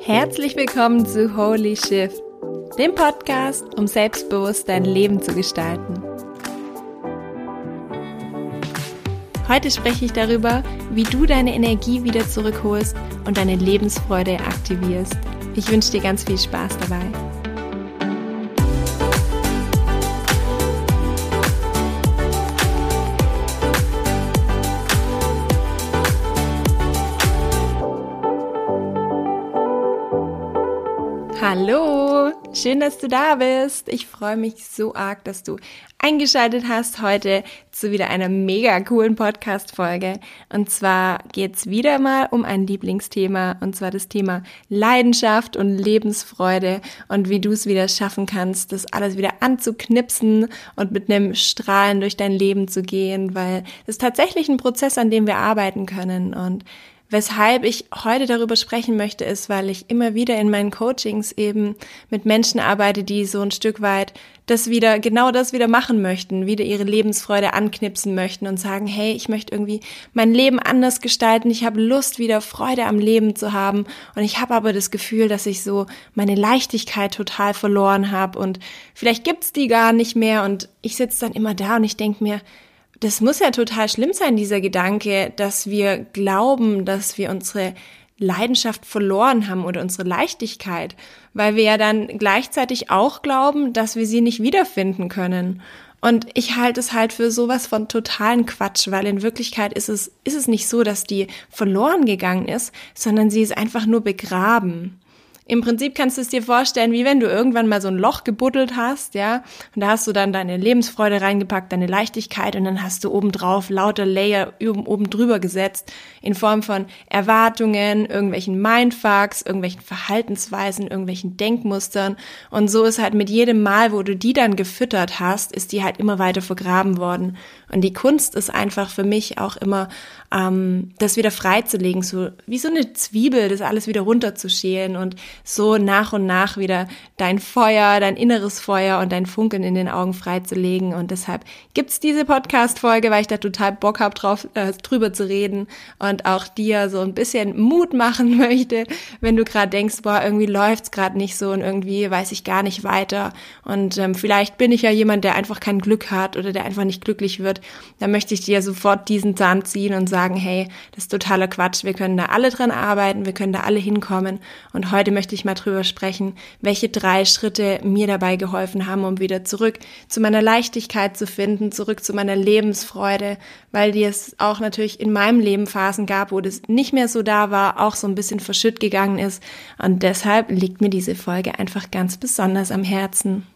Herzlich willkommen zu Holy Shift, dem Podcast, um selbstbewusst dein Leben zu gestalten. Heute spreche ich darüber, wie du deine Energie wieder zurückholst und deine Lebensfreude aktivierst. Ich wünsche dir ganz viel Spaß dabei. Hallo, schön, dass du da bist. Ich freue mich so arg, dass du eingeschaltet hast heute zu wieder einer mega coolen Podcast-Folge. Und zwar geht's wieder mal um ein Lieblingsthema, und zwar das Thema Leidenschaft und Lebensfreude und wie du es wieder schaffen kannst, das alles wieder anzuknipsen und mit einem Strahlen durch dein Leben zu gehen, weil es tatsächlich ein Prozess, an dem wir arbeiten können. Und Weshalb ich heute darüber sprechen möchte, ist, weil ich immer wieder in meinen Coachings eben mit Menschen arbeite, die so ein Stück weit das wieder, genau das wieder machen möchten, wieder ihre Lebensfreude anknipsen möchten und sagen, hey, ich möchte irgendwie mein Leben anders gestalten, ich habe Lust, wieder Freude am Leben zu haben. Und ich habe aber das Gefühl, dass ich so meine Leichtigkeit total verloren habe. Und vielleicht gibt's die gar nicht mehr. Und ich sitze dann immer da und ich denke mir, das muss ja total schlimm sein, dieser Gedanke, dass wir glauben, dass wir unsere Leidenschaft verloren haben oder unsere Leichtigkeit, weil wir ja dann gleichzeitig auch glauben, dass wir sie nicht wiederfinden können. Und ich halte es halt für sowas von totalen Quatsch, weil in Wirklichkeit ist es, ist es nicht so, dass die verloren gegangen ist, sondern sie ist einfach nur begraben. Im Prinzip kannst du es dir vorstellen, wie wenn du irgendwann mal so ein Loch gebuddelt hast, ja, und da hast du dann deine Lebensfreude reingepackt, deine Leichtigkeit und dann hast du obendrauf lauter Layer oben drüber gesetzt in Form von Erwartungen, irgendwelchen Mindfucks, irgendwelchen Verhaltensweisen, irgendwelchen Denkmustern und so ist halt mit jedem Mal, wo du die dann gefüttert hast, ist die halt immer weiter vergraben worden. Und die Kunst ist einfach für mich auch immer, ähm, das wieder freizulegen, so wie so eine Zwiebel, das alles wieder runterzuschälen und so nach und nach wieder dein Feuer, dein inneres Feuer und dein Funkeln in den Augen freizulegen. Und deshalb gibt's diese Podcast-Folge, weil ich da total Bock hab, drauf, äh, drüber zu reden und auch dir so ein bisschen Mut machen möchte, wenn du gerade denkst, boah, irgendwie läuft's gerade nicht so und irgendwie weiß ich gar nicht weiter. Und ähm, vielleicht bin ich ja jemand, der einfach kein Glück hat oder der einfach nicht glücklich wird. Da möchte ich dir sofort diesen Zahn ziehen und sagen, hey, das ist totaler Quatsch. Wir können da alle dran arbeiten, wir können da alle hinkommen. Und heute möchte ich mal drüber sprechen, welche drei Schritte mir dabei geholfen haben, um wieder zurück zu meiner Leichtigkeit zu finden, zurück zu meiner Lebensfreude, weil die es auch natürlich in meinem Leben Phasen gab, wo das nicht mehr so da war, auch so ein bisschen verschütt gegangen ist. Und deshalb liegt mir diese Folge einfach ganz besonders am Herzen.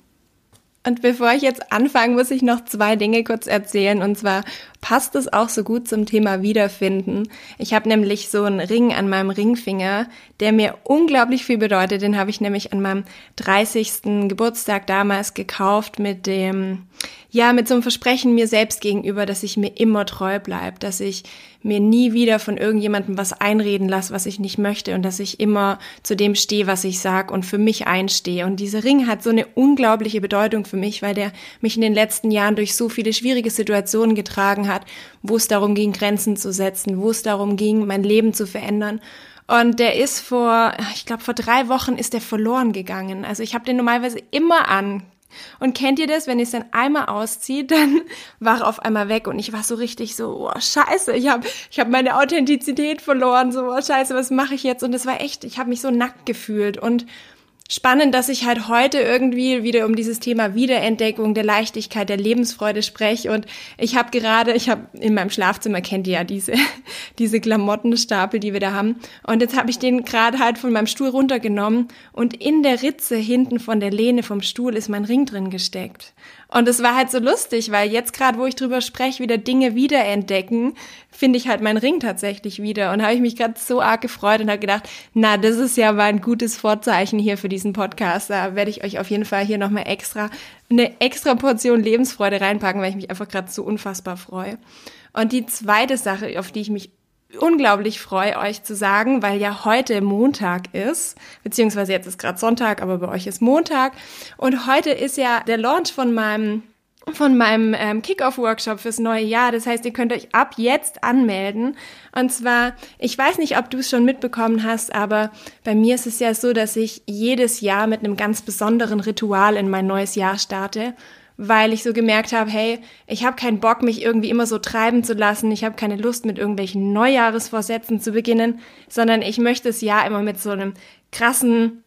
Und bevor ich jetzt anfange, muss ich noch zwei Dinge kurz erzählen. Und zwar passt es auch so gut zum Thema Wiederfinden. Ich habe nämlich so einen Ring an meinem Ringfinger, der mir unglaublich viel bedeutet. Den habe ich nämlich an meinem 30. Geburtstag damals gekauft mit dem, ja, mit so einem Versprechen mir selbst gegenüber, dass ich mir immer treu bleib, dass ich mir nie wieder von irgendjemandem was einreden lasse, was ich nicht möchte und dass ich immer zu dem stehe, was ich sag und für mich einstehe. Und dieser Ring hat so eine unglaubliche Bedeutung für mich, weil der mich in den letzten Jahren durch so viele schwierige Situationen getragen hat, wo es darum ging, Grenzen zu setzen, wo es darum ging, mein Leben zu verändern. Und der ist vor, ich glaube, vor drei Wochen ist der verloren gegangen. Also ich habe den normalerweise immer an, und kennt ihr das, wenn ihr es dann einmal auszieht, dann war er auf einmal weg und ich war so richtig so, oh scheiße, ich habe ich hab meine Authentizität verloren, so oh scheiße, was mache ich jetzt? Und das war echt, ich habe mich so nackt gefühlt und spannend, dass ich halt heute irgendwie wieder um dieses Thema Wiederentdeckung der Leichtigkeit, der Lebensfreude spreche. Und ich habe gerade, ich habe in meinem Schlafzimmer kennt ihr ja diese diese Klamottenstapel, die wir da haben. Und jetzt habe ich den gerade halt von meinem Stuhl runtergenommen und in der Ritze hinten von der Lehne vom Stuhl ist mein Ring drin gesteckt. Und es war halt so lustig, weil jetzt gerade, wo ich drüber spreche, wieder Dinge wiederentdecken, finde ich halt meinen Ring tatsächlich wieder. Und habe ich mich gerade so arg gefreut und habe gedacht, na, das ist ja mal ein gutes Vorzeichen hier für diesen Podcast. Da werde ich euch auf jeden Fall hier nochmal extra, eine extra Portion Lebensfreude reinpacken, weil ich mich einfach gerade so unfassbar freue. Und die zweite Sache, auf die ich mich unglaublich freue, euch zu sagen, weil ja heute Montag ist, beziehungsweise jetzt ist gerade Sonntag, aber bei euch ist Montag. Und heute ist ja der Launch von meinem von meinem ähm, Kickoff-Workshop fürs neue Jahr. Das heißt, ihr könnt euch ab jetzt anmelden. Und zwar, ich weiß nicht, ob du es schon mitbekommen hast, aber bei mir ist es ja so, dass ich jedes Jahr mit einem ganz besonderen Ritual in mein neues Jahr starte weil ich so gemerkt habe, hey, ich habe keinen Bock, mich irgendwie immer so treiben zu lassen. Ich habe keine Lust, mit irgendwelchen Neujahresvorsätzen zu beginnen, sondern ich möchte das Jahr immer mit so einem krassen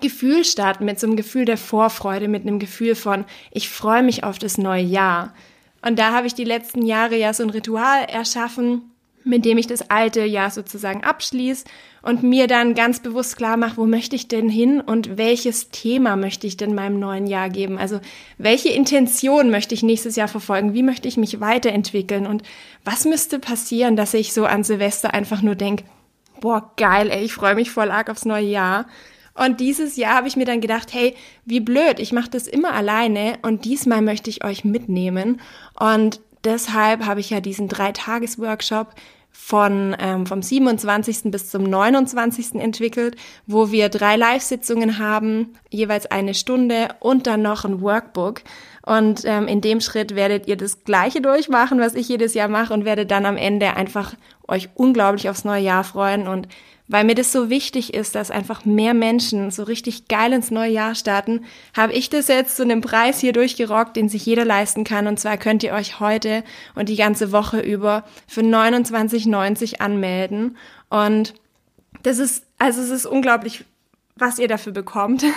Gefühl starten, mit so einem Gefühl der Vorfreude, mit einem Gefühl von, ich freue mich auf das neue Jahr. Und da habe ich die letzten Jahre ja so ein Ritual erschaffen, mit dem ich das alte Jahr sozusagen abschließe und mir dann ganz bewusst klar mache, wo möchte ich denn hin und welches Thema möchte ich denn meinem neuen Jahr geben? Also welche Intention möchte ich nächstes Jahr verfolgen? Wie möchte ich mich weiterentwickeln? Und was müsste passieren, dass ich so an Silvester einfach nur denke, boah, geil, ey, ich freue mich voll arg aufs neue Jahr. Und dieses Jahr habe ich mir dann gedacht, hey, wie blöd, ich mache das immer alleine und diesmal möchte ich euch mitnehmen. Und deshalb habe ich ja diesen Drei-Tages-Workshop von ähm, vom 27. bis zum 29. entwickelt, wo wir drei Live-Sitzungen haben, jeweils eine Stunde und dann noch ein Workbook. Und ähm, in dem Schritt werdet ihr das Gleiche durchmachen, was ich jedes Jahr mache und werdet dann am Ende einfach euch unglaublich aufs neue Jahr freuen und weil mir das so wichtig ist, dass einfach mehr Menschen so richtig geil ins neue Jahr starten, habe ich das jetzt zu einem Preis hier durchgerockt, den sich jeder leisten kann. Und zwar könnt ihr euch heute und die ganze Woche über für 29,90 anmelden. Und das ist, also es ist unglaublich was ihr dafür bekommt.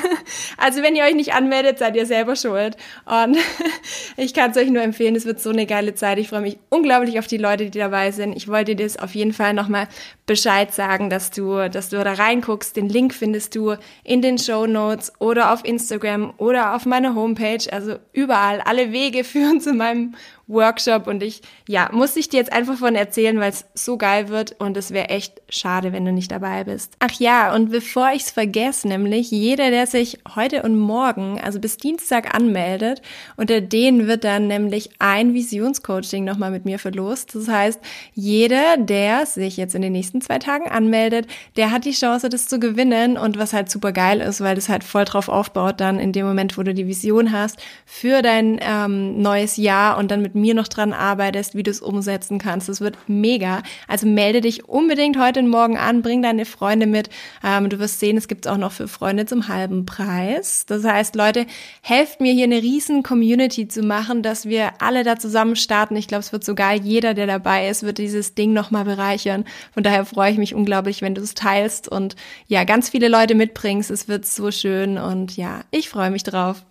Also wenn ihr euch nicht anmeldet, seid ihr selber schuld. Und ich kann es euch nur empfehlen, es wird so eine geile Zeit. Ich freue mich unglaublich auf die Leute, die dabei sind. Ich wollte dir das auf jeden Fall nochmal Bescheid sagen, dass du, dass du da reinguckst. Den Link findest du in den Show Notes oder auf Instagram oder auf meiner Homepage. Also überall. Alle Wege führen zu meinem Workshop und ich, ja, muss ich dir jetzt einfach von erzählen, weil es so geil wird und es wäre echt schade, wenn du nicht dabei bist. Ach ja, und bevor ich es vergesse, nämlich jeder, der sich heute und morgen, also bis Dienstag anmeldet, unter denen wird dann nämlich ein Visionscoaching nochmal mit mir verlost. Das heißt, jeder, der sich jetzt in den nächsten zwei Tagen anmeldet, der hat die Chance, das zu gewinnen und was halt super geil ist, weil das halt voll drauf aufbaut, dann in dem Moment, wo du die Vision hast für dein ähm, neues Jahr und dann mit mir noch dran arbeitest, wie du es umsetzen kannst. Das wird mega. Also melde dich unbedingt heute morgen an, bring deine Freunde mit. Ähm, du wirst sehen, es gibt auch noch für Freunde zum halben Preis. Das heißt, Leute, helft mir hier eine riesen Community zu machen, dass wir alle da zusammen starten. Ich glaube, es wird sogar jeder, der dabei ist, wird dieses Ding nochmal bereichern. Von daher freue ich mich unglaublich, wenn du es teilst und ja, ganz viele Leute mitbringst. Es wird so schön und ja, ich freue mich drauf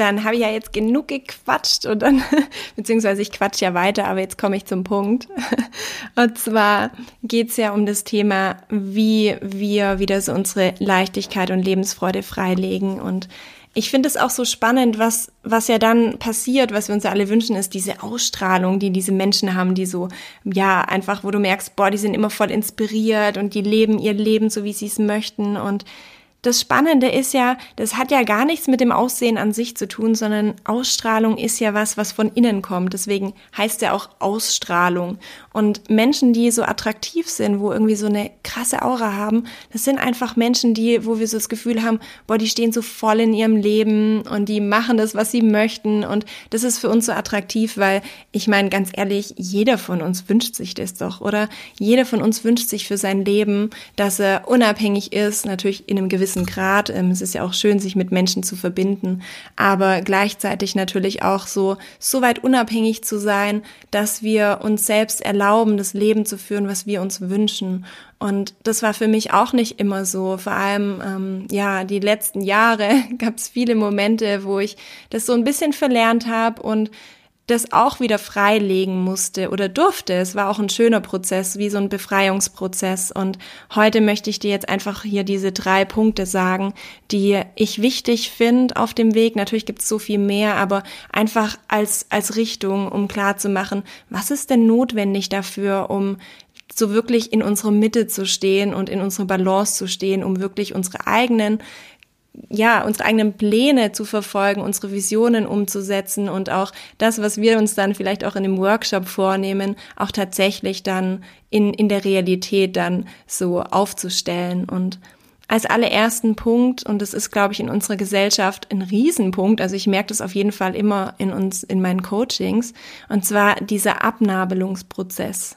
dann habe ich ja jetzt genug gequatscht und dann, beziehungsweise ich quatsch ja weiter, aber jetzt komme ich zum Punkt. Und zwar geht es ja um das Thema, wie wir wieder so unsere Leichtigkeit und Lebensfreude freilegen. Und ich finde es auch so spannend, was, was ja dann passiert, was wir uns ja alle wünschen, ist diese Ausstrahlung, die diese Menschen haben, die so, ja, einfach, wo du merkst, boah, die sind immer voll inspiriert und die leben ihr Leben so, wie sie es möchten und das Spannende ist ja, das hat ja gar nichts mit dem Aussehen an sich zu tun, sondern Ausstrahlung ist ja was, was von innen kommt. Deswegen heißt ja auch Ausstrahlung. Und Menschen, die so attraktiv sind, wo irgendwie so eine krasse Aura haben, das sind einfach Menschen, die, wo wir so das Gefühl haben, boah, die stehen so voll in ihrem Leben und die machen das, was sie möchten. Und das ist für uns so attraktiv, weil ich meine, ganz ehrlich, jeder von uns wünscht sich das doch, oder? Jeder von uns wünscht sich für sein Leben, dass er unabhängig ist, natürlich in einem gewissen gewissen Grad. Ähm, es ist ja auch schön, sich mit Menschen zu verbinden, aber gleichzeitig natürlich auch so, so weit unabhängig zu sein, dass wir uns selbst erlauben, das Leben zu führen, was wir uns wünschen. Und das war für mich auch nicht immer so. Vor allem, ähm, ja, die letzten Jahre gab es viele Momente, wo ich das so ein bisschen verlernt habe und das auch wieder freilegen musste oder durfte. Es war auch ein schöner Prozess, wie so ein Befreiungsprozess. Und heute möchte ich dir jetzt einfach hier diese drei Punkte sagen, die ich wichtig finde auf dem Weg. Natürlich gibt es so viel mehr, aber einfach als, als Richtung, um klar zu machen, was ist denn notwendig dafür, um so wirklich in unserer Mitte zu stehen und in unserer Balance zu stehen, um wirklich unsere eigenen ja, unsere eigenen Pläne zu verfolgen, unsere Visionen umzusetzen und auch das, was wir uns dann vielleicht auch in dem Workshop vornehmen, auch tatsächlich dann in, in der Realität dann so aufzustellen. Und als allerersten Punkt, und das ist, glaube ich, in unserer Gesellschaft ein Riesenpunkt, also ich merke das auf jeden Fall immer in uns, in meinen Coachings, und zwar dieser Abnabelungsprozess.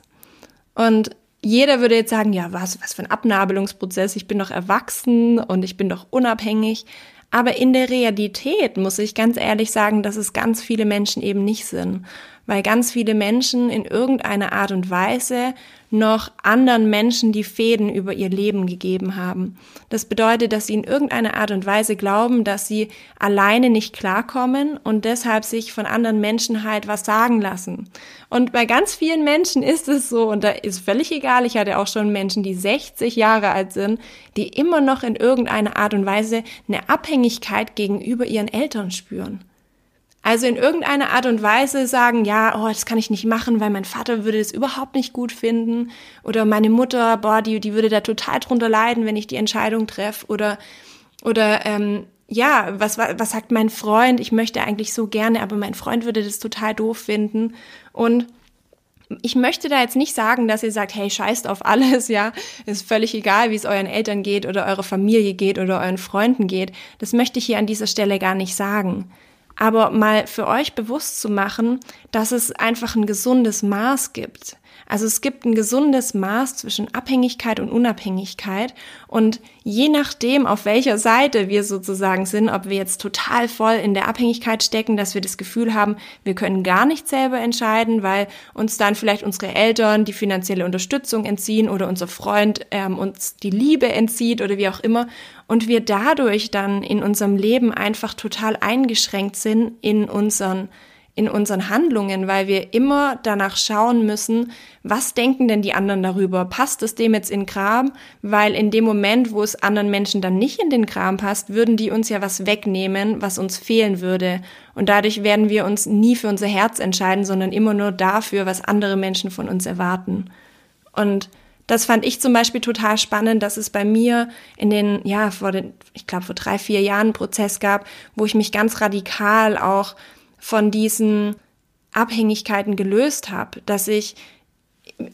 Und jeder würde jetzt sagen, ja, was, was für ein Abnabelungsprozess, ich bin doch erwachsen und ich bin doch unabhängig. Aber in der Realität muss ich ganz ehrlich sagen, dass es ganz viele Menschen eben nicht sind, weil ganz viele Menschen in irgendeiner Art und Weise noch anderen Menschen die Fäden über ihr Leben gegeben haben. Das bedeutet, dass sie in irgendeiner Art und Weise glauben, dass sie alleine nicht klarkommen und deshalb sich von anderen Menschen halt was sagen lassen. Und bei ganz vielen Menschen ist es so, und da ist völlig egal, ich hatte auch schon Menschen, die 60 Jahre alt sind, die immer noch in irgendeiner Art und Weise eine Abhängigkeit gegenüber ihren Eltern spüren. Also in irgendeiner Art und Weise sagen, ja, oh, das kann ich nicht machen, weil mein Vater würde es überhaupt nicht gut finden. Oder meine Mutter, boah, die, die würde da total drunter leiden, wenn ich die Entscheidung treffe. Oder, oder ähm, ja, was, was sagt mein Freund? Ich möchte eigentlich so gerne, aber mein Freund würde das total doof finden. Und ich möchte da jetzt nicht sagen, dass ihr sagt, hey, scheißt auf alles, ja, ist völlig egal, wie es euren Eltern geht oder eurer Familie geht oder euren Freunden geht. Das möchte ich hier an dieser Stelle gar nicht sagen aber mal für euch bewusst zu machen, dass es einfach ein gesundes Maß gibt. Also es gibt ein gesundes Maß zwischen Abhängigkeit und Unabhängigkeit. Und je nachdem, auf welcher Seite wir sozusagen sind, ob wir jetzt total voll in der Abhängigkeit stecken, dass wir das Gefühl haben, wir können gar nicht selber entscheiden, weil uns dann vielleicht unsere Eltern die finanzielle Unterstützung entziehen oder unser Freund ähm, uns die Liebe entzieht oder wie auch immer. Und wir dadurch dann in unserem Leben einfach total eingeschränkt sind in unseren in unseren Handlungen, weil wir immer danach schauen müssen, was denken denn die anderen darüber? Passt es dem jetzt in Kram? Weil in dem Moment, wo es anderen Menschen dann nicht in den Kram passt, würden die uns ja was wegnehmen, was uns fehlen würde. Und dadurch werden wir uns nie für unser Herz entscheiden, sondern immer nur dafür, was andere Menschen von uns erwarten. Und das fand ich zum Beispiel total spannend, dass es bei mir in den, ja, vor den, ich glaube, vor drei, vier Jahren einen Prozess gab, wo ich mich ganz radikal auch von diesen Abhängigkeiten gelöst habe, dass ich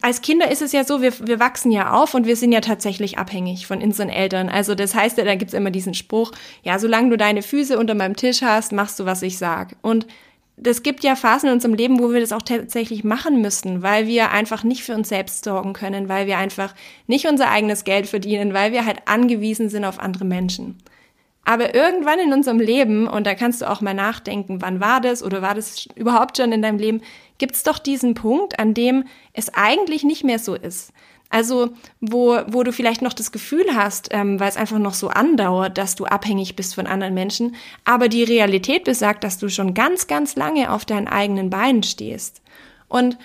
als Kinder ist es ja so, wir, wir wachsen ja auf und wir sind ja tatsächlich abhängig von unseren Eltern. Also das heißt ja, da gibt's immer diesen Spruch, ja, solange du deine Füße unter meinem Tisch hast, machst du, was ich sag. Und das gibt ja Phasen in unserem Leben, wo wir das auch tatsächlich machen müssen, weil wir einfach nicht für uns selbst sorgen können, weil wir einfach nicht unser eigenes Geld verdienen, weil wir halt angewiesen sind auf andere Menschen. Aber irgendwann in unserem Leben, und da kannst du auch mal nachdenken, wann war das oder war das überhaupt schon in deinem Leben, gibt es doch diesen Punkt, an dem es eigentlich nicht mehr so ist. Also, wo, wo du vielleicht noch das Gefühl hast, ähm, weil es einfach noch so andauert, dass du abhängig bist von anderen Menschen, aber die Realität besagt, dass du schon ganz, ganz lange auf deinen eigenen Beinen stehst. Und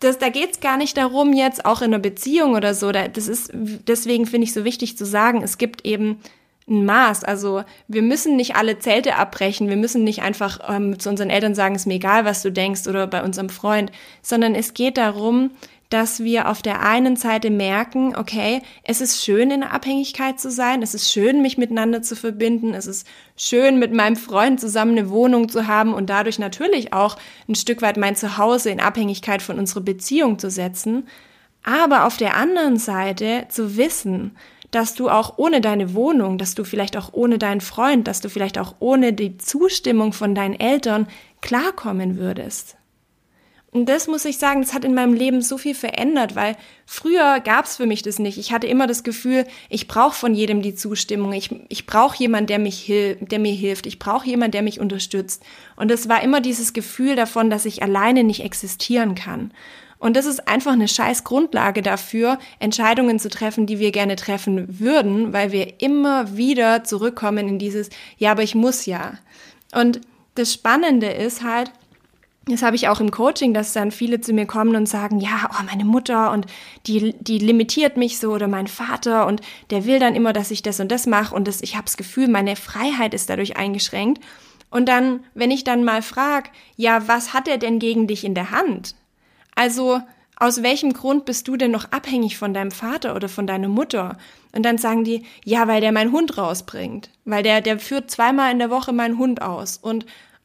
das, da geht's gar nicht darum, jetzt auch in einer Beziehung oder so, da, das ist, deswegen finde ich so wichtig zu sagen, es gibt eben ein Maß. Also wir müssen nicht alle Zelte abbrechen, wir müssen nicht einfach ähm, zu unseren Eltern sagen, ist mir egal, was du denkst oder bei unserem Freund, sondern es geht darum, dass wir auf der einen Seite merken, okay, es ist schön in Abhängigkeit zu sein, es ist schön, mich miteinander zu verbinden, es ist schön, mit meinem Freund zusammen eine Wohnung zu haben und dadurch natürlich auch ein Stück weit mein Zuhause in Abhängigkeit von unserer Beziehung zu setzen. Aber auf der anderen Seite zu wissen, dass du auch ohne deine Wohnung, dass du vielleicht auch ohne deinen Freund, dass du vielleicht auch ohne die Zustimmung von deinen Eltern klarkommen würdest. Und das muss ich sagen, das hat in meinem Leben so viel verändert, weil früher gab's für mich das nicht. Ich hatte immer das Gefühl, ich brauche von jedem die Zustimmung. Ich, ich brauche jemanden, der, mich hil der mir hilft. Ich brauche jemanden, der mich unterstützt. Und es war immer dieses Gefühl davon, dass ich alleine nicht existieren kann. Und das ist einfach eine scheiß Grundlage dafür, Entscheidungen zu treffen, die wir gerne treffen würden, weil wir immer wieder zurückkommen in dieses, ja, aber ich muss ja. Und das Spannende ist halt, das habe ich auch im Coaching, dass dann viele zu mir kommen und sagen, ja, oh, meine Mutter und die, die limitiert mich so oder mein Vater und der will dann immer, dass ich das und das mache und das, ich habe das Gefühl, meine Freiheit ist dadurch eingeschränkt. Und dann, wenn ich dann mal frage, ja, was hat er denn gegen dich in der Hand? Also, aus welchem Grund bist du denn noch abhängig von deinem Vater oder von deiner Mutter? Und dann sagen die, ja, weil der meinen Hund rausbringt. Weil der, der führt zweimal in der Woche meinen Hund aus. Und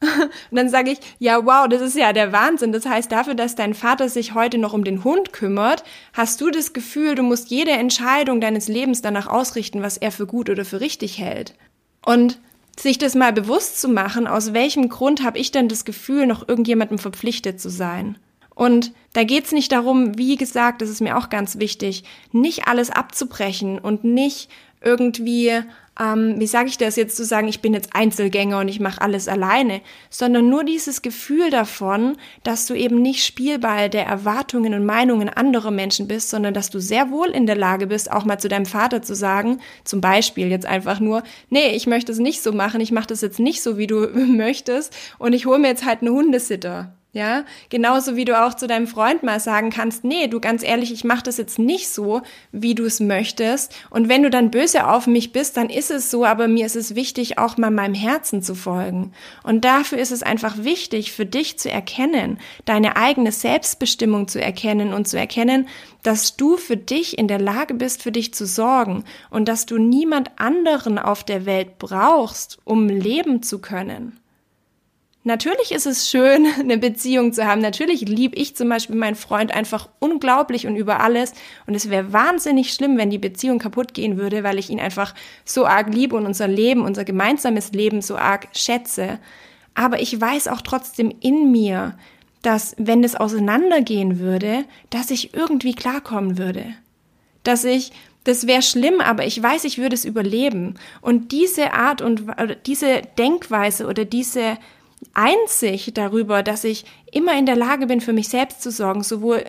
Und dann sage ich, ja, wow, das ist ja der Wahnsinn. Das heißt, dafür, dass dein Vater sich heute noch um den Hund kümmert, hast du das Gefühl, du musst jede Entscheidung deines Lebens danach ausrichten, was er für gut oder für richtig hält. Und sich das mal bewusst zu machen, aus welchem Grund habe ich denn das Gefühl, noch irgendjemandem verpflichtet zu sein? Und da geht's nicht darum, wie gesagt, das ist mir auch ganz wichtig, nicht alles abzubrechen und nicht irgendwie ähm, wie sage ich das jetzt zu sagen, ich bin jetzt Einzelgänger und ich mache alles alleine, sondern nur dieses Gefühl davon, dass du eben nicht Spielball der Erwartungen und Meinungen anderer Menschen bist, sondern dass du sehr wohl in der Lage bist, auch mal zu deinem Vater zu sagen, zum Beispiel jetzt einfach nur, nee, ich möchte es nicht so machen, ich mache das jetzt nicht so, wie du möchtest und ich hole mir jetzt halt einen Hundesitter. Ja, genauso wie du auch zu deinem Freund mal sagen kannst, nee, du ganz ehrlich, ich mache das jetzt nicht so, wie du es möchtest. Und wenn du dann böse auf mich bist, dann ist es so, aber mir ist es wichtig, auch mal meinem Herzen zu folgen. Und dafür ist es einfach wichtig, für dich zu erkennen, deine eigene Selbstbestimmung zu erkennen und zu erkennen, dass du für dich in der Lage bist, für dich zu sorgen und dass du niemand anderen auf der Welt brauchst, um leben zu können. Natürlich ist es schön, eine Beziehung zu haben. Natürlich liebe ich zum Beispiel meinen Freund einfach unglaublich und über alles. Und es wäre wahnsinnig schlimm, wenn die Beziehung kaputt gehen würde, weil ich ihn einfach so arg liebe und unser Leben, unser gemeinsames Leben so arg schätze. Aber ich weiß auch trotzdem in mir, dass wenn es auseinandergehen würde, dass ich irgendwie klarkommen würde. Dass ich das wäre schlimm, aber ich weiß, ich würde es überleben. Und diese Art und diese Denkweise oder diese Einsicht darüber, dass ich immer in der Lage bin, für mich selbst zu sorgen, sowohl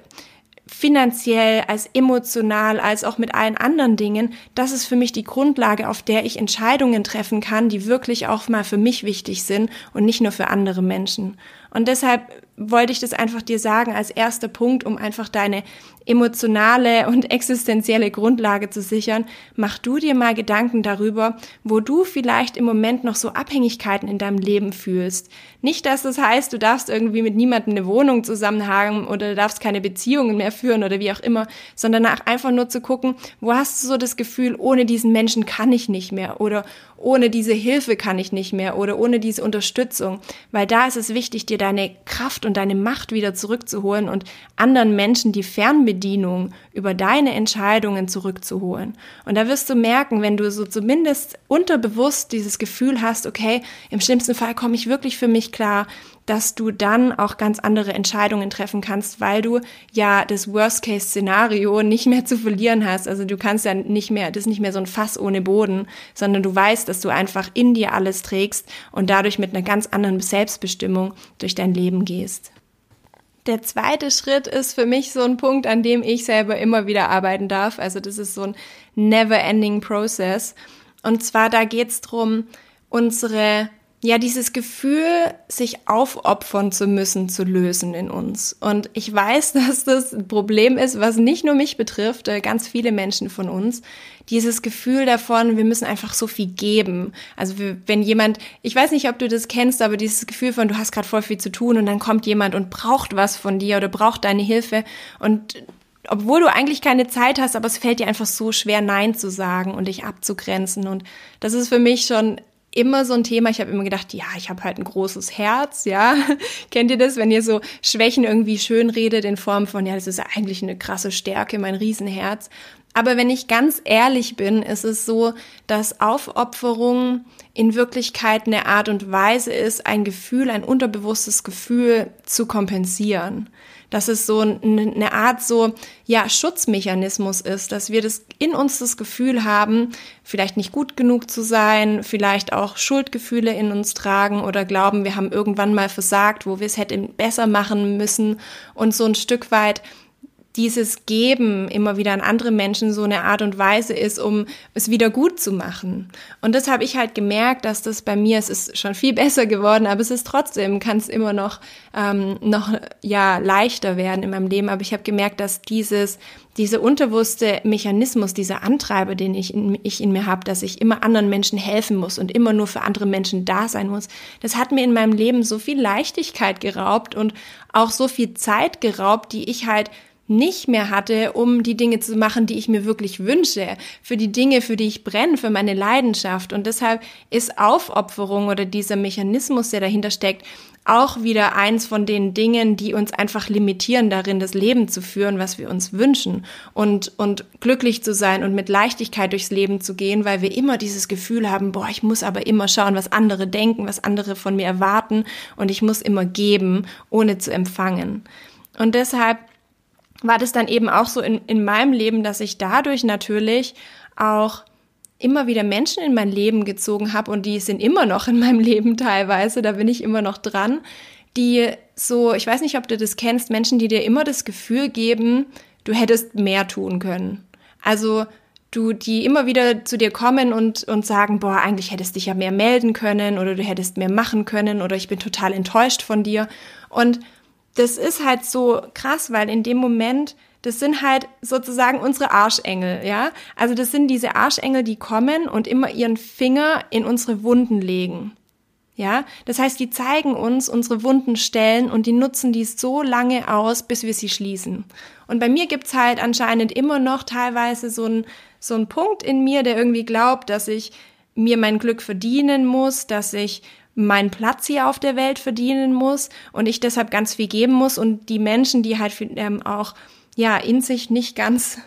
finanziell als emotional als auch mit allen anderen Dingen, das ist für mich die Grundlage, auf der ich Entscheidungen treffen kann, die wirklich auch mal für mich wichtig sind und nicht nur für andere Menschen. Und deshalb wollte ich das einfach dir sagen als erster Punkt, um einfach deine emotionale und existenzielle Grundlage zu sichern, mach du dir mal Gedanken darüber, wo du vielleicht im Moment noch so Abhängigkeiten in deinem Leben fühlst. Nicht, dass das heißt, du darfst irgendwie mit niemandem eine Wohnung zusammen haben oder darfst keine Beziehungen mehr führen oder wie auch immer, sondern einfach nur zu gucken, wo hast du so das Gefühl, ohne diesen Menschen kann ich nicht mehr oder ohne diese Hilfe kann ich nicht mehr oder ohne diese Unterstützung, weil da ist es wichtig, dir deine Kraft und deine Macht wieder zurückzuholen und anderen Menschen die Fernbedienung über deine Entscheidungen zurückzuholen. Und da wirst du merken, wenn du so zumindest unterbewusst dieses Gefühl hast, okay, im schlimmsten Fall komme ich wirklich für mich klar, dass du dann auch ganz andere Entscheidungen treffen kannst, weil du ja das Worst-Case-Szenario nicht mehr zu verlieren hast. Also du kannst ja nicht mehr, das ist nicht mehr so ein Fass ohne Boden, sondern du weißt, dass du einfach in dir alles trägst und dadurch mit einer ganz anderen Selbstbestimmung durch dein Leben gehst. Der zweite Schritt ist für mich so ein Punkt, an dem ich selber immer wieder arbeiten darf. Also das ist so ein never-ending Process. Und zwar da geht's drum, unsere ja, dieses Gefühl, sich aufopfern zu müssen, zu lösen in uns. Und ich weiß, dass das ein Problem ist, was nicht nur mich betrifft, äh, ganz viele Menschen von uns. Dieses Gefühl davon, wir müssen einfach so viel geben. Also wenn jemand, ich weiß nicht, ob du das kennst, aber dieses Gefühl von, du hast gerade voll viel zu tun und dann kommt jemand und braucht was von dir oder braucht deine Hilfe und obwohl du eigentlich keine Zeit hast, aber es fällt dir einfach so schwer, Nein zu sagen und dich abzugrenzen. Und das ist für mich schon immer so ein Thema. Ich habe immer gedacht, ja, ich habe halt ein großes Herz, ja. Kennt ihr das, wenn ihr so Schwächen irgendwie schön redet in Form von, ja, das ist eigentlich eine krasse Stärke, mein Riesenherz. Aber wenn ich ganz ehrlich bin, ist es so, dass Aufopferung in Wirklichkeit eine Art und Weise ist, ein Gefühl, ein unterbewusstes Gefühl zu kompensieren dass es so eine Art so, ja, Schutzmechanismus ist, dass wir das in uns das Gefühl haben, vielleicht nicht gut genug zu sein, vielleicht auch Schuldgefühle in uns tragen oder glauben, wir haben irgendwann mal versagt, wo wir es hätten besser machen müssen. Und so ein Stück weit dieses Geben immer wieder an andere Menschen so eine Art und Weise ist, um es wieder gut zu machen. Und das habe ich halt gemerkt, dass das bei mir, es ist schon viel besser geworden, aber es ist trotzdem, kann es immer noch, ähm, noch ja leichter werden in meinem Leben. Aber ich habe gemerkt, dass dieses, dieser unterbewusste Mechanismus, dieser Antreiber, den ich in, ich in mir habe, dass ich immer anderen Menschen helfen muss und immer nur für andere Menschen da sein muss, das hat mir in meinem Leben so viel Leichtigkeit geraubt und auch so viel Zeit geraubt, die ich halt nicht mehr hatte, um die Dinge zu machen, die ich mir wirklich wünsche, für die Dinge, für die ich brenne, für meine Leidenschaft. Und deshalb ist Aufopferung oder dieser Mechanismus, der dahinter steckt, auch wieder eins von den Dingen, die uns einfach limitieren darin, das Leben zu führen, was wir uns wünschen und, und glücklich zu sein und mit Leichtigkeit durchs Leben zu gehen, weil wir immer dieses Gefühl haben, boah, ich muss aber immer schauen, was andere denken, was andere von mir erwarten und ich muss immer geben, ohne zu empfangen. Und deshalb war das dann eben auch so in, in meinem Leben, dass ich dadurch natürlich auch immer wieder Menschen in mein Leben gezogen habe und die sind immer noch in meinem Leben teilweise, da bin ich immer noch dran, die so, ich weiß nicht, ob du das kennst, Menschen, die dir immer das Gefühl geben, du hättest mehr tun können. Also du, die immer wieder zu dir kommen und, und sagen, boah, eigentlich hättest dich ja mehr melden können oder du hättest mehr machen können oder ich bin total enttäuscht von dir. Und das ist halt so krass, weil in dem Moment, das sind halt sozusagen unsere Arschengel, ja? Also das sind diese Arschengel, die kommen und immer ihren Finger in unsere Wunden legen. Ja, das heißt, die zeigen uns unsere wunden Stellen und die nutzen die so lange aus, bis wir sie schließen. Und bei mir gibt's halt anscheinend immer noch teilweise so ein so ein Punkt in mir, der irgendwie glaubt, dass ich mir mein Glück verdienen muss, dass ich meinen Platz hier auf der Welt verdienen muss und ich deshalb ganz viel geben muss und die Menschen, die halt ähm, auch ja in sich nicht ganz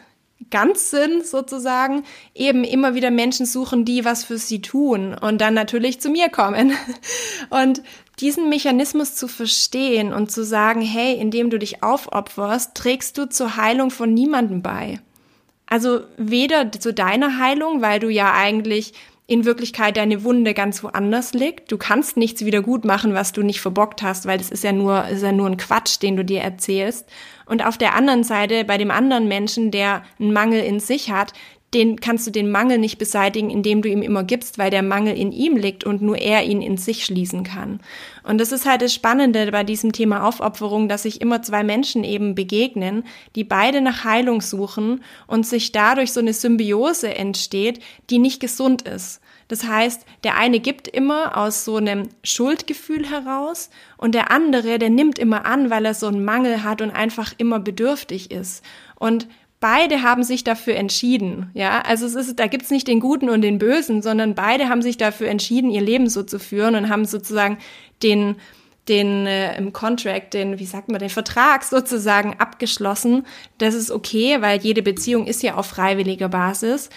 ganz sind sozusagen, eben immer wieder Menschen suchen, die was für sie tun und dann natürlich zu mir kommen. Und diesen Mechanismus zu verstehen und zu sagen, hey, indem du dich aufopferst, trägst du zur Heilung von niemandem bei. Also weder zu deiner Heilung, weil du ja eigentlich in Wirklichkeit deine Wunde ganz woanders liegt. Du kannst nichts wieder gut machen, was du nicht verbockt hast, weil das ist ja nur, ist ja nur ein Quatsch, den du dir erzählst. Und auf der anderen Seite, bei dem anderen Menschen, der einen Mangel in sich hat, den kannst du den Mangel nicht beseitigen, indem du ihm immer gibst, weil der Mangel in ihm liegt und nur er ihn in sich schließen kann. Und das ist halt das Spannende bei diesem Thema Aufopferung, dass sich immer zwei Menschen eben begegnen, die beide nach Heilung suchen und sich dadurch so eine Symbiose entsteht, die nicht gesund ist. Das heißt, der eine gibt immer aus so einem Schuldgefühl heraus und der andere, der nimmt immer an, weil er so einen Mangel hat und einfach immer bedürftig ist. Und beide haben sich dafür entschieden, ja. Also es ist, da gibt's nicht den Guten und den Bösen, sondern beide haben sich dafür entschieden, ihr Leben so zu führen und haben sozusagen den den äh, im Contract, den, wie sagt man, den Vertrag sozusagen abgeschlossen. Das ist okay, weil jede Beziehung ist ja auf freiwilliger Basis.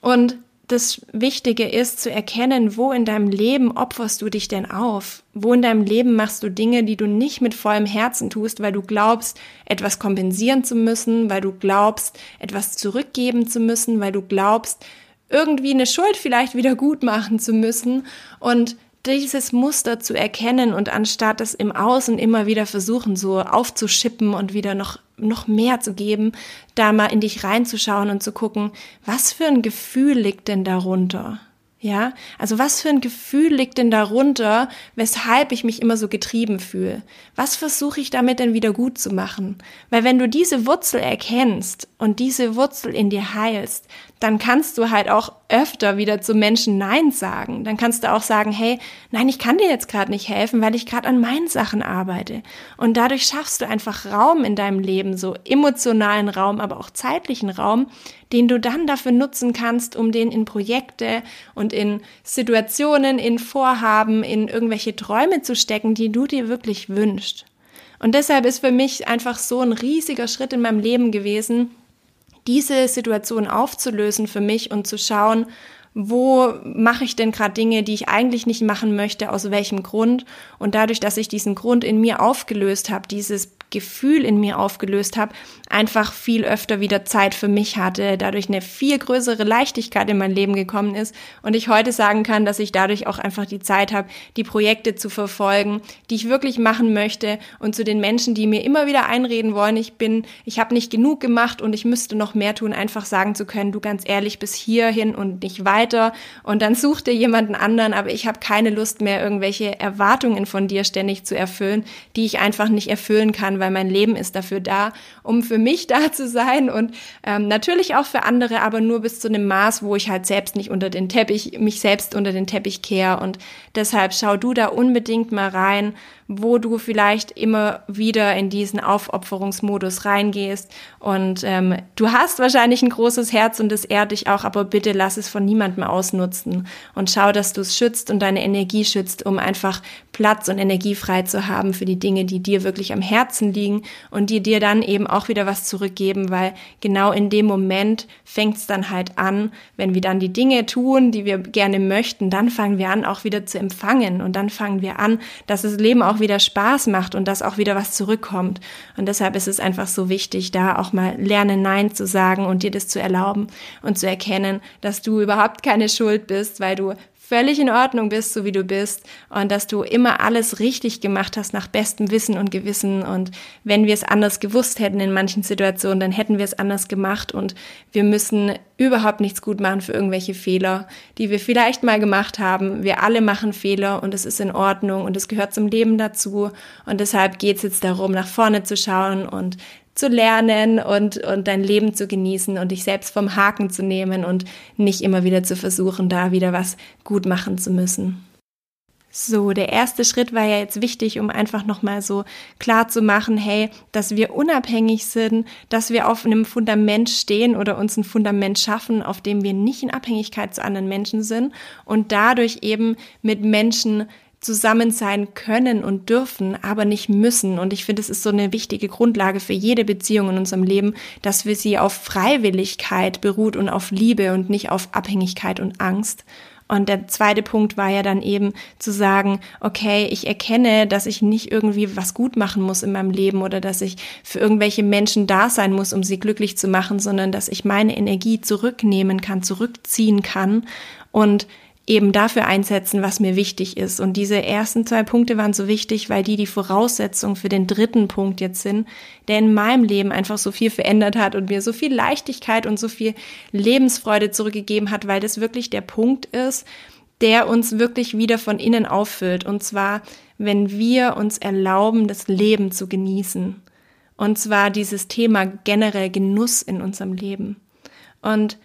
Und das Wichtige ist zu erkennen, wo in deinem Leben opferst du dich denn auf? Wo in deinem Leben machst du Dinge, die du nicht mit vollem Herzen tust, weil du glaubst, etwas kompensieren zu müssen, weil du glaubst, etwas zurückgeben zu müssen, weil du glaubst, irgendwie eine Schuld vielleicht wieder gut machen zu müssen und dieses Muster zu erkennen und anstatt es im Außen immer wieder versuchen, so aufzuschippen und wieder noch, noch mehr zu geben, da mal in dich reinzuschauen und zu gucken, was für ein Gefühl liegt denn darunter? Ja, also was für ein Gefühl liegt denn darunter, weshalb ich mich immer so getrieben fühle? Was versuche ich damit denn wieder gut zu machen? Weil wenn du diese Wurzel erkennst und diese Wurzel in dir heilst, dann kannst du halt auch öfter wieder zu Menschen Nein sagen. Dann kannst du auch sagen, hey, nein, ich kann dir jetzt gerade nicht helfen, weil ich gerade an meinen Sachen arbeite. Und dadurch schaffst du einfach Raum in deinem Leben, so emotionalen Raum, aber auch zeitlichen Raum, den du dann dafür nutzen kannst, um den in Projekte und in Situationen, in Vorhaben, in irgendwelche Träume zu stecken, die du dir wirklich wünschst. Und deshalb ist für mich einfach so ein riesiger Schritt in meinem Leben gewesen, diese Situation aufzulösen für mich und zu schauen, wo mache ich denn gerade Dinge, die ich eigentlich nicht machen möchte, aus welchem Grund. Und dadurch, dass ich diesen Grund in mir aufgelöst habe, dieses Gefühl in mir aufgelöst habe, einfach viel öfter wieder Zeit für mich hatte, dadurch eine viel größere Leichtigkeit in mein Leben gekommen ist und ich heute sagen kann, dass ich dadurch auch einfach die Zeit habe, die Projekte zu verfolgen, die ich wirklich machen möchte und zu den Menschen, die mir immer wieder einreden wollen, ich bin, ich habe nicht genug gemacht und ich müsste noch mehr tun, einfach sagen zu können, du ganz ehrlich bis hierhin und nicht weiter und dann such dir jemanden anderen, aber ich habe keine Lust mehr irgendwelche Erwartungen von dir ständig zu erfüllen, die ich einfach nicht erfüllen kann, weil mein Leben ist dafür da, um für mich da zu sein und ähm, natürlich auch für andere, aber nur bis zu einem Maß, wo ich halt selbst nicht unter den Teppich, mich selbst unter den Teppich kehre und deshalb schau du da unbedingt mal rein, wo du vielleicht immer wieder in diesen Aufopferungsmodus reingehst. Und ähm, du hast wahrscheinlich ein großes Herz und es ehrt dich auch, aber bitte lass es von niemandem ausnutzen und schau, dass du es schützt und deine Energie schützt, um einfach Platz und Energie frei zu haben für die Dinge, die dir wirklich am Herzen liegen und die dir dann eben auch wieder was zurückgeben, weil genau in dem Moment fängt es dann halt an, wenn wir dann die Dinge tun, die wir gerne möchten, dann fangen wir an, auch wieder zu empfangen und dann fangen wir an, dass das Leben auch wieder Spaß macht und dass auch wieder was zurückkommt. Und deshalb ist es einfach so wichtig, da auch mal lernen, Nein zu sagen und dir das zu erlauben und zu erkennen, dass du überhaupt keine Schuld bist, weil du völlig in Ordnung bist, so wie du bist und dass du immer alles richtig gemacht hast nach bestem Wissen und Gewissen. Und wenn wir es anders gewusst hätten in manchen Situationen, dann hätten wir es anders gemacht. Und wir müssen überhaupt nichts gut machen für irgendwelche Fehler, die wir vielleicht mal gemacht haben. Wir alle machen Fehler und es ist in Ordnung und es gehört zum Leben dazu. Und deshalb geht es jetzt darum, nach vorne zu schauen und zu lernen und, und dein Leben zu genießen und dich selbst vom Haken zu nehmen und nicht immer wieder zu versuchen, da wieder was gut machen zu müssen. So, der erste Schritt war ja jetzt wichtig, um einfach nochmal so klar zu machen, hey, dass wir unabhängig sind, dass wir auf einem Fundament stehen oder uns ein Fundament schaffen, auf dem wir nicht in Abhängigkeit zu anderen Menschen sind und dadurch eben mit Menschen zusammen sein können und dürfen, aber nicht müssen. Und ich finde, es ist so eine wichtige Grundlage für jede Beziehung in unserem Leben, dass wir sie auf Freiwilligkeit beruht und auf Liebe und nicht auf Abhängigkeit und Angst. Und der zweite Punkt war ja dann eben zu sagen, okay, ich erkenne, dass ich nicht irgendwie was gut machen muss in meinem Leben oder dass ich für irgendwelche Menschen da sein muss, um sie glücklich zu machen, sondern dass ich meine Energie zurücknehmen kann, zurückziehen kann und eben dafür einsetzen, was mir wichtig ist. Und diese ersten zwei Punkte waren so wichtig, weil die die Voraussetzung für den dritten Punkt jetzt sind, der in meinem Leben einfach so viel verändert hat und mir so viel Leichtigkeit und so viel Lebensfreude zurückgegeben hat, weil das wirklich der Punkt ist, der uns wirklich wieder von innen auffüllt. Und zwar, wenn wir uns erlauben, das Leben zu genießen. Und zwar dieses Thema generell Genuss in unserem Leben. Und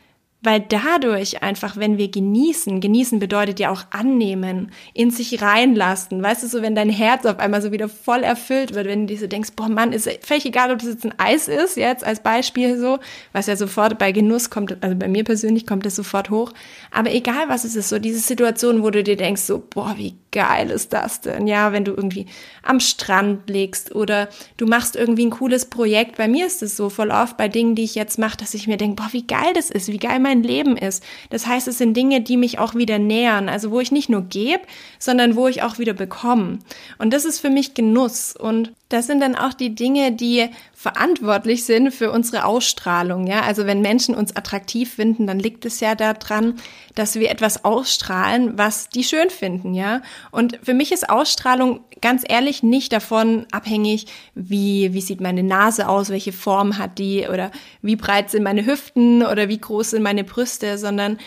weil dadurch einfach, wenn wir genießen, genießen bedeutet ja auch annehmen, in sich reinlassen. Weißt du, so wenn dein Herz auf einmal so wieder voll erfüllt wird, wenn du dir so denkst, boah Mann, ist völlig egal, ob das jetzt ein Eis ist, jetzt als Beispiel so, was ja sofort bei Genuss kommt, also bei mir persönlich kommt das sofort hoch. Aber egal was es ist, so diese Situation, wo du dir denkst, so, boah, wie geil ist das denn? Ja, wenn du irgendwie am Strand liegst oder du machst irgendwie ein cooles Projekt. Bei mir ist es so voll oft bei Dingen, die ich jetzt mache, dass ich mir denke, boah, wie geil das ist, wie geil mein Leben ist. Das heißt, es sind Dinge, die mich auch wieder nähern. Also wo ich nicht nur gebe, sondern wo ich auch wieder bekomme. Und das ist für mich Genuss. Und das sind dann auch die Dinge, die verantwortlich sind für unsere Ausstrahlung. Ja, also wenn Menschen uns attraktiv finden, dann liegt es ja daran, dass wir etwas ausstrahlen, was die schön finden. Ja, und für mich ist Ausstrahlung ganz ehrlich nicht davon abhängig, wie, wie sieht meine Nase aus, welche Form hat die oder wie breit sind meine Hüften oder wie groß sind meine Brüste, sondern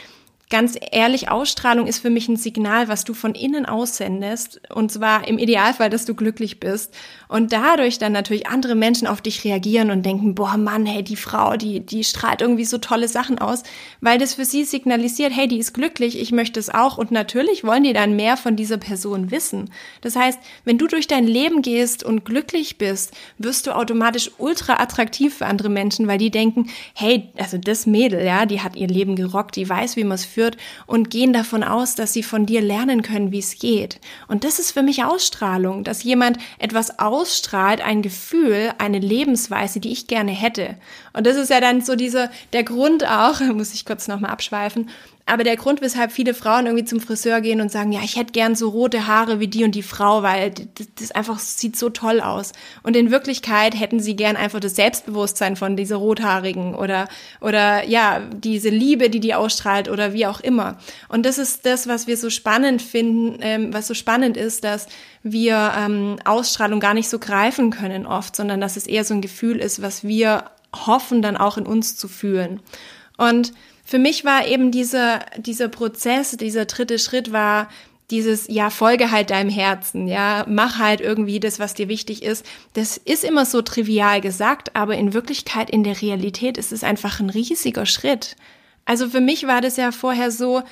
ganz ehrlich, Ausstrahlung ist für mich ein Signal, was du von innen aussendest. Und zwar im Idealfall, dass du glücklich bist. Und dadurch dann natürlich andere Menschen auf dich reagieren und denken, boah Mann, hey, die Frau, die, die strahlt irgendwie so tolle Sachen aus, weil das für sie signalisiert, hey, die ist glücklich, ich möchte es auch. Und natürlich wollen die dann mehr von dieser Person wissen. Das heißt, wenn du durch dein Leben gehst und glücklich bist, wirst du automatisch ultra attraktiv für andere Menschen, weil die denken, hey, also das Mädel, ja, die hat ihr Leben gerockt, die weiß, wie man es führt und gehen davon aus, dass sie von dir lernen können, wie es geht. Und das ist für mich Ausstrahlung, dass jemand etwas ausstrahlt, ein Gefühl, eine Lebensweise, die ich gerne hätte. Und das ist ja dann so dieser, der Grund auch, muss ich kurz nochmal abschweifen, aber der Grund, weshalb viele Frauen irgendwie zum Friseur gehen und sagen, ja, ich hätte gern so rote Haare wie die und die Frau, weil das, das einfach sieht so toll aus. Und in Wirklichkeit hätten sie gern einfach das Selbstbewusstsein von dieser Rothaarigen oder, oder ja, diese Liebe, die die ausstrahlt oder wie auch immer. Und das ist das, was wir so spannend finden, ähm, was so spannend ist, dass wir ähm, Ausstrahlung gar nicht so greifen können oft, sondern dass es eher so ein Gefühl ist, was wir hoffen dann auch in uns zu fühlen. Und für mich war eben dieser, dieser Prozess, dieser dritte Schritt war, dieses, ja, folge halt deinem Herzen, ja, mach halt irgendwie das, was dir wichtig ist. Das ist immer so trivial gesagt, aber in Wirklichkeit, in der Realität ist es einfach ein riesiger Schritt. Also für mich war das ja vorher so,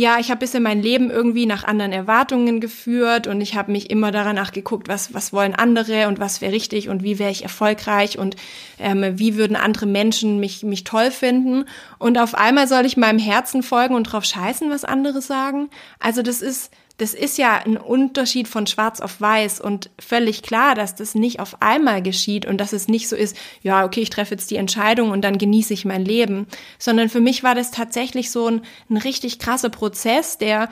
ja, ich habe bisher mein Leben irgendwie nach anderen Erwartungen geführt und ich habe mich immer danach geguckt, was, was wollen andere und was wäre richtig und wie wäre ich erfolgreich und ähm, wie würden andere Menschen mich, mich toll finden. Und auf einmal soll ich meinem Herzen folgen und drauf scheißen, was andere sagen. Also das ist, das ist ja ein Unterschied von schwarz auf weiß und völlig klar, dass das nicht auf einmal geschieht und dass es nicht so ist, ja, okay, ich treffe jetzt die Entscheidung und dann genieße ich mein Leben, sondern für mich war das tatsächlich so ein, ein richtig krasser Prozess, der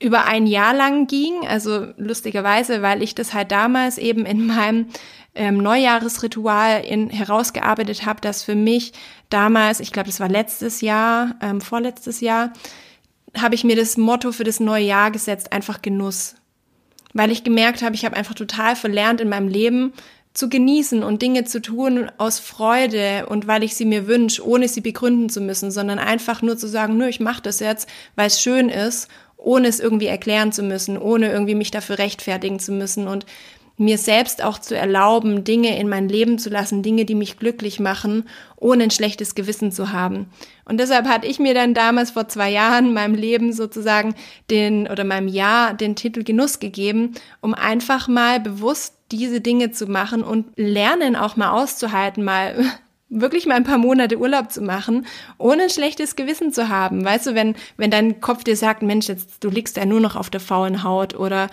über ein Jahr lang ging, also lustigerweise, weil ich das halt damals eben in meinem ähm, Neujahresritual in, herausgearbeitet habe, dass für mich damals, ich glaube, das war letztes Jahr, ähm, vorletztes Jahr, habe ich mir das Motto für das neue Jahr gesetzt, einfach Genuss. Weil ich gemerkt habe, ich habe einfach total verlernt in meinem Leben zu genießen und Dinge zu tun aus Freude und weil ich sie mir wünsche, ohne sie begründen zu müssen, sondern einfach nur zu sagen, nö, ich mache das jetzt, weil es schön ist, ohne es irgendwie erklären zu müssen, ohne irgendwie mich dafür rechtfertigen zu müssen und mir selbst auch zu erlauben, Dinge in mein Leben zu lassen, Dinge, die mich glücklich machen, ohne ein schlechtes Gewissen zu haben. Und deshalb hatte ich mir dann damals vor zwei Jahren meinem Leben sozusagen den oder meinem Jahr den Titel Genuss gegeben, um einfach mal bewusst diese Dinge zu machen und lernen auch mal auszuhalten, mal wirklich mal ein paar Monate Urlaub zu machen, ohne ein schlechtes Gewissen zu haben. Weißt du, wenn, wenn dein Kopf dir sagt, Mensch, jetzt, du liegst ja nur noch auf der faulen Haut oder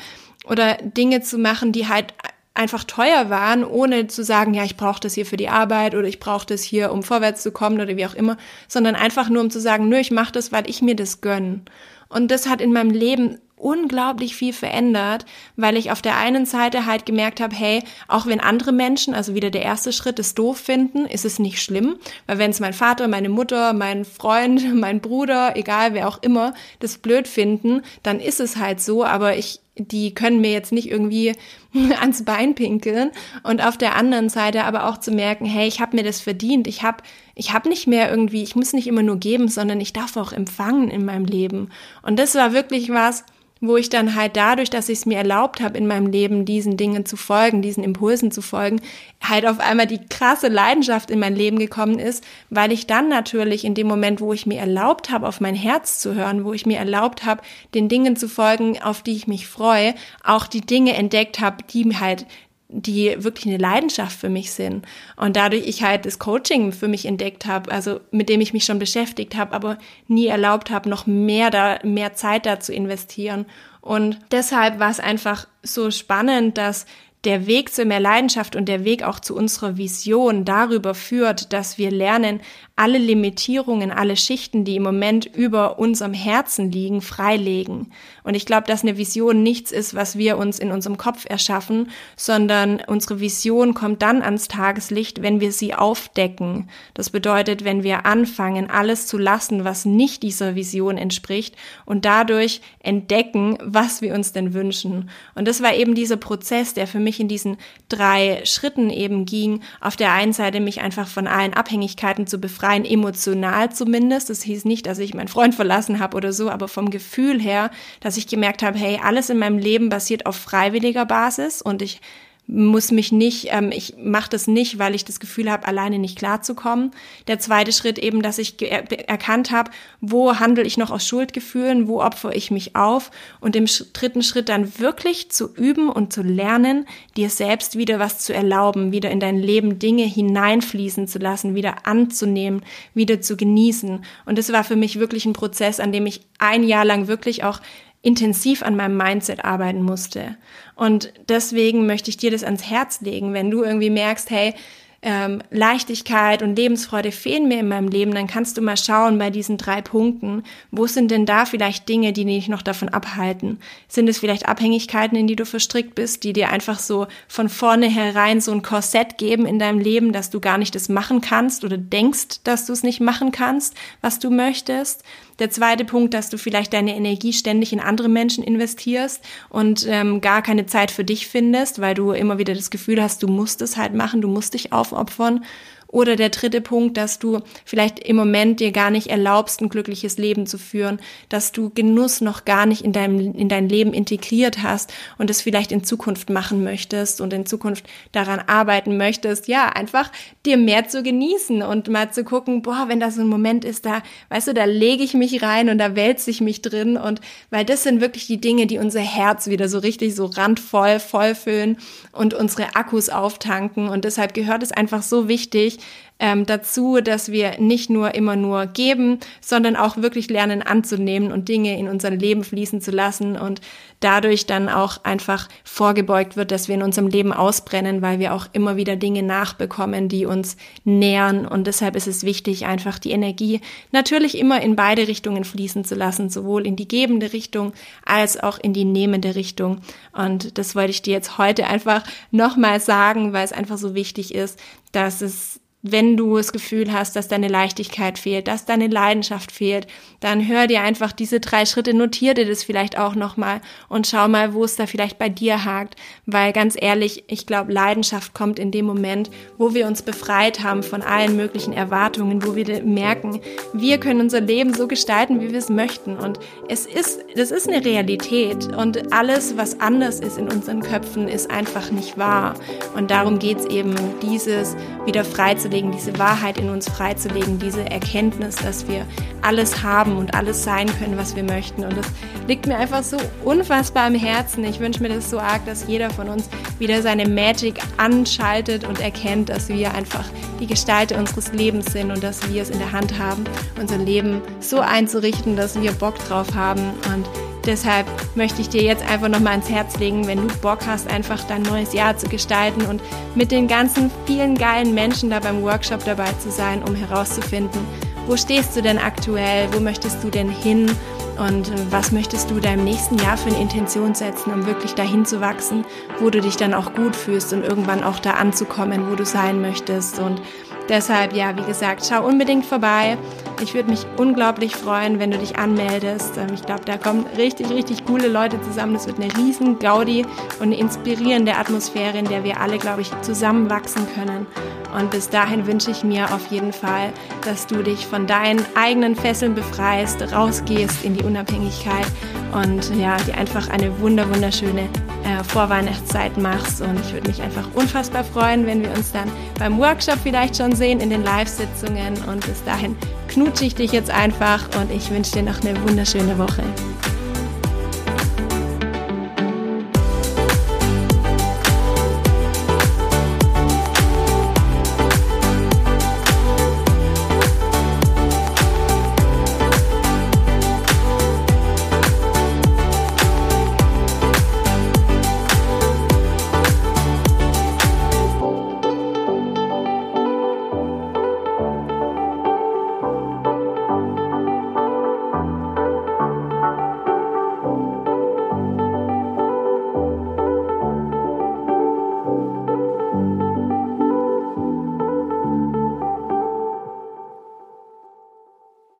oder Dinge zu machen, die halt einfach teuer waren, ohne zu sagen, ja, ich brauche das hier für die Arbeit oder ich brauche das hier, um vorwärts zu kommen oder wie auch immer, sondern einfach nur um zu sagen, nö, ich mache das, weil ich mir das gönn. Und das hat in meinem Leben unglaublich viel verändert, weil ich auf der einen Seite halt gemerkt habe, hey, auch wenn andere Menschen, also wieder der erste Schritt, es doof finden, ist es nicht schlimm, weil wenn es mein Vater, meine Mutter, mein Freund, mein Bruder, egal wer auch immer, das blöd finden, dann ist es halt so, aber ich die können mir jetzt nicht irgendwie ans Bein pinkeln. Und auf der anderen Seite aber auch zu merken, hey, ich habe mir das verdient, ich habe ich habe nicht mehr irgendwie, ich muss nicht immer nur geben, sondern ich darf auch empfangen in meinem Leben. Und das war wirklich was, wo ich dann halt dadurch, dass ich es mir erlaubt habe, in meinem Leben diesen Dingen zu folgen, diesen Impulsen zu folgen, halt auf einmal die krasse Leidenschaft in mein Leben gekommen ist, weil ich dann natürlich in dem Moment, wo ich mir erlaubt habe, auf mein Herz zu hören, wo ich mir erlaubt habe, den Dingen zu folgen, auf die ich mich freue, auch die Dinge entdeckt habe, die halt die wirklich eine Leidenschaft für mich sind. Und dadurch ich halt das Coaching für mich entdeckt habe, also mit dem ich mich schon beschäftigt habe, aber nie erlaubt habe, noch mehr da, mehr Zeit da zu investieren. Und deshalb war es einfach so spannend, dass der Weg zu mehr Leidenschaft und der Weg auch zu unserer Vision darüber führt, dass wir lernen, alle Limitierungen, alle Schichten, die im Moment über unserem Herzen liegen, freilegen. Und ich glaube, dass eine Vision nichts ist, was wir uns in unserem Kopf erschaffen, sondern unsere Vision kommt dann ans Tageslicht, wenn wir sie aufdecken. Das bedeutet, wenn wir anfangen, alles zu lassen, was nicht dieser Vision entspricht und dadurch entdecken, was wir uns denn wünschen. Und das war eben dieser Prozess, der für mich in diesen drei Schritten eben ging. Auf der einen Seite mich einfach von allen Abhängigkeiten zu befreien, emotional zumindest. Das hieß nicht, dass ich meinen Freund verlassen habe oder so, aber vom Gefühl her, dass ich gemerkt habe, hey, alles in meinem Leben basiert auf freiwilliger Basis und ich muss mich nicht, ähm, ich mache das nicht, weil ich das Gefühl habe, alleine nicht klarzukommen. Der zweite Schritt eben, dass ich erkannt habe, wo handle ich noch aus Schuldgefühlen, wo opfere ich mich auf und im dritten Schritt dann wirklich zu üben und zu lernen, dir selbst wieder was zu erlauben, wieder in dein Leben Dinge hineinfließen zu lassen, wieder anzunehmen, wieder zu genießen. Und das war für mich wirklich ein Prozess, an dem ich ein Jahr lang wirklich auch intensiv an meinem Mindset arbeiten musste. Und deswegen möchte ich dir das ans Herz legen, wenn du irgendwie merkst, hey, ähm, Leichtigkeit und Lebensfreude fehlen mir in meinem Leben, dann kannst du mal schauen bei diesen drei Punkten, wo sind denn da vielleicht Dinge, die dich noch davon abhalten? Sind es vielleicht Abhängigkeiten, in die du verstrickt bist, die dir einfach so von vorne herein so ein Korsett geben in deinem Leben, dass du gar nicht das machen kannst oder denkst, dass du es nicht machen kannst, was du möchtest? Der zweite Punkt, dass du vielleicht deine Energie ständig in andere Menschen investierst und ähm, gar keine Zeit für dich findest, weil du immer wieder das Gefühl hast, du musst es halt machen, du musst dich aufopfern. Oder der dritte Punkt, dass du vielleicht im Moment dir gar nicht erlaubst, ein glückliches Leben zu führen, dass du Genuss noch gar nicht in deinem, in dein Leben integriert hast und es vielleicht in Zukunft machen möchtest und in Zukunft daran arbeiten möchtest, ja, einfach dir mehr zu genießen und mal zu gucken, boah, wenn da so ein Moment ist, da, weißt du, da lege ich mich rein und da wälze ich mich drin und weil das sind wirklich die Dinge, die unser Herz wieder so richtig so randvoll, vollfüllen und unsere Akkus auftanken und deshalb gehört es einfach so wichtig, Yeah. Ähm, dazu, dass wir nicht nur immer nur geben, sondern auch wirklich lernen anzunehmen und Dinge in unser Leben fließen zu lassen und dadurch dann auch einfach vorgebeugt wird, dass wir in unserem Leben ausbrennen, weil wir auch immer wieder Dinge nachbekommen, die uns nähern und deshalb ist es wichtig, einfach die Energie natürlich immer in beide Richtungen fließen zu lassen, sowohl in die gebende Richtung als auch in die nehmende Richtung. Und das wollte ich dir jetzt heute einfach nochmal sagen, weil es einfach so wichtig ist, dass es wenn du das Gefühl hast, dass deine Leichtigkeit fehlt, dass deine Leidenschaft fehlt, dann hör dir einfach diese drei Schritte, notier dir das vielleicht auch nochmal und schau mal, wo es da vielleicht bei dir hakt. Weil ganz ehrlich, ich glaube, Leidenschaft kommt in dem Moment, wo wir uns befreit haben von allen möglichen Erwartungen, wo wir merken, wir können unser Leben so gestalten, wie wir es möchten. Und es ist, das ist eine Realität. Und alles, was anders ist in unseren Köpfen, ist einfach nicht wahr. Und darum geht's eben, dieses wieder freizulegen freizulegen, diese Wahrheit in uns freizulegen, diese Erkenntnis, dass wir alles haben und alles sein können, was wir möchten. Und das liegt mir einfach so unfassbar am Herzen. Ich wünsche mir das so arg, dass jeder von uns wieder seine Magic anschaltet und erkennt, dass wir einfach die Gestalter unseres Lebens sind und dass wir es in der Hand haben, unser Leben so einzurichten, dass wir Bock drauf haben und Deshalb möchte ich dir jetzt einfach nochmal ans Herz legen, wenn du Bock hast, einfach dein neues Jahr zu gestalten und mit den ganzen vielen geilen Menschen da beim Workshop dabei zu sein, um herauszufinden, wo stehst du denn aktuell, wo möchtest du denn hin und was möchtest du deinem nächsten Jahr für eine Intention setzen, um wirklich dahin zu wachsen, wo du dich dann auch gut fühlst und irgendwann auch da anzukommen, wo du sein möchtest und Deshalb, ja, wie gesagt, schau unbedingt vorbei. Ich würde mich unglaublich freuen, wenn du dich anmeldest. Ähm, ich glaube, da kommen richtig, richtig coole Leute zusammen. Das wird eine riesen Gaudi und eine inspirierende Atmosphäre, in der wir alle, glaube ich, zusammenwachsen können. Und bis dahin wünsche ich mir auf jeden Fall, dass du dich von deinen eigenen Fesseln befreist, rausgehst in die Unabhängigkeit und ja, dir einfach eine wunder, wunderschöne äh, Vorweihnachtszeit machst. Und ich würde mich einfach unfassbar freuen, wenn wir uns dann beim Workshop vielleicht schon sehen, in den Live-Sitzungen. Und bis dahin knutsche ich dich jetzt einfach und ich wünsche dir noch eine wunderschöne Woche.